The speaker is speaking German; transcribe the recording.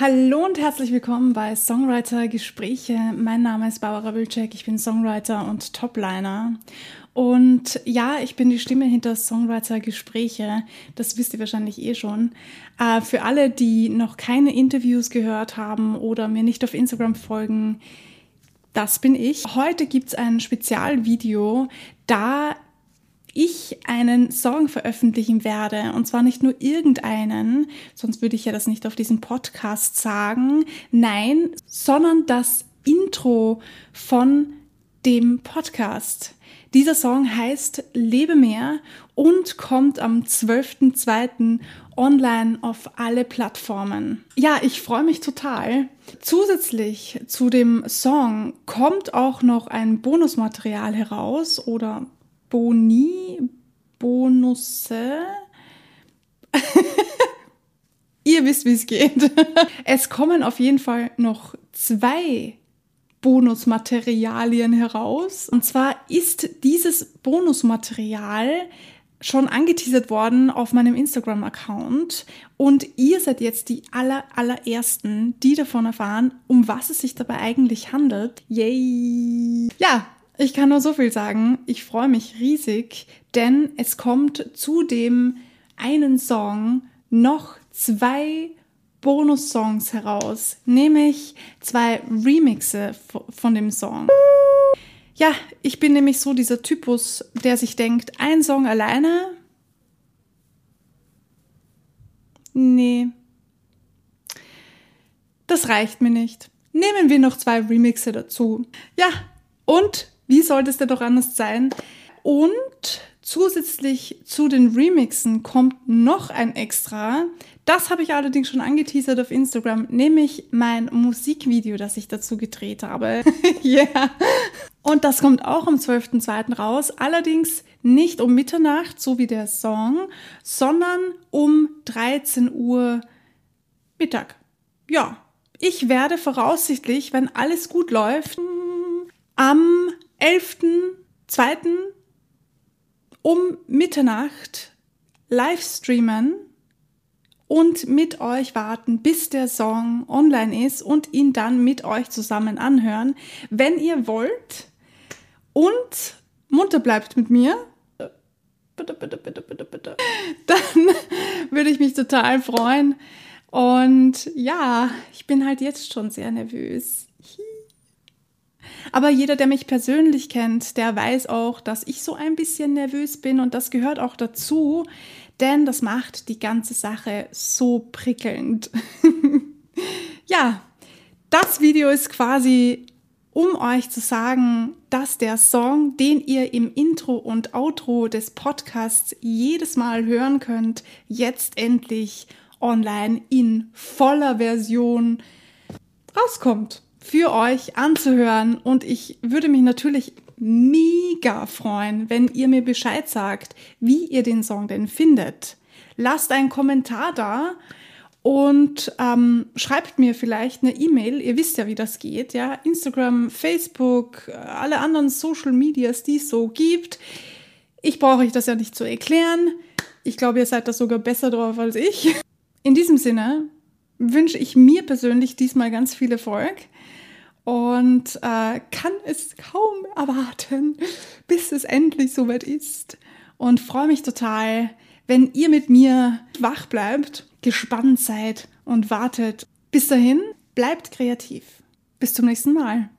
Hallo und herzlich willkommen bei Songwriter Gespräche. Mein Name ist Barbara Wilczek, ich bin Songwriter und Topliner. Und ja, ich bin die Stimme hinter Songwriter Gespräche. Das wisst ihr wahrscheinlich eh schon. Äh, für alle, die noch keine Interviews gehört haben oder mir nicht auf Instagram folgen, das bin ich. Heute gibt's ein Spezialvideo, da ich einen Song veröffentlichen werde. Und zwar nicht nur irgendeinen, sonst würde ich ja das nicht auf diesem Podcast sagen. Nein, sondern das Intro von dem Podcast. Dieser Song heißt Lebe mehr und kommt am 12.02. online auf alle Plattformen. Ja, ich freue mich total. Zusätzlich zu dem Song kommt auch noch ein Bonusmaterial heraus oder Boni, Bonusse. Ihr wisst, wie es geht. Es kommen auf jeden Fall noch zwei Bonusmaterialien heraus. Und zwar ist dieses Bonusmaterial schon angeteasert worden auf meinem Instagram-Account und ihr seid jetzt die aller, allerersten, die davon erfahren, um was es sich dabei eigentlich handelt. Yay! Ja, ich kann nur so viel sagen. Ich freue mich riesig, denn es kommt zu dem einen Song noch zwei Bonus-Songs heraus, nämlich zwei Remixe von dem Song. Ja, ich bin nämlich so dieser Typus, der sich denkt, ein Song alleine? Nee. Das reicht mir nicht. Nehmen wir noch zwei Remixe dazu. Ja, und wie sollte es denn doch anders sein? Und zusätzlich zu den Remixen kommt noch ein Extra. Das habe ich allerdings schon angeteasert auf Instagram, nämlich mein Musikvideo, das ich dazu gedreht habe. Ja. yeah. Und das kommt auch am 12.02. raus. Allerdings nicht um Mitternacht, so wie der Song, sondern um 13 Uhr Mittag. Ja, ich werde voraussichtlich, wenn alles gut läuft, am 11.02. um Mitternacht live streamen und mit euch warten, bis der Song online ist und ihn dann mit euch zusammen anhören. Wenn ihr wollt und munter bleibt mit mir, bitte, bitte, bitte, bitte, bitte, dann würde ich mich total freuen. Und ja, ich bin halt jetzt schon sehr nervös. Aber jeder, der mich persönlich kennt, der weiß auch, dass ich so ein bisschen nervös bin und das gehört auch dazu, denn das macht die ganze Sache so prickelnd. ja, das Video ist quasi, um euch zu sagen, dass der Song, den ihr im Intro und Outro des Podcasts jedes Mal hören könnt, jetzt endlich online in voller Version rauskommt für euch anzuhören. Und ich würde mich natürlich mega freuen, wenn ihr mir Bescheid sagt, wie ihr den Song denn findet. Lasst einen Kommentar da und ähm, schreibt mir vielleicht eine E-Mail. Ihr wisst ja, wie das geht, ja. Instagram, Facebook, alle anderen Social Medias, die es so gibt. Ich brauche euch das ja nicht zu erklären. Ich glaube, ihr seid da sogar besser drauf als ich. In diesem Sinne wünsche ich mir persönlich diesmal ganz viel Erfolg und äh, kann es kaum erwarten, bis es endlich soweit ist. Und freue mich total, wenn ihr mit mir wach bleibt, gespannt seid und wartet. Bis dahin, bleibt kreativ. Bis zum nächsten Mal.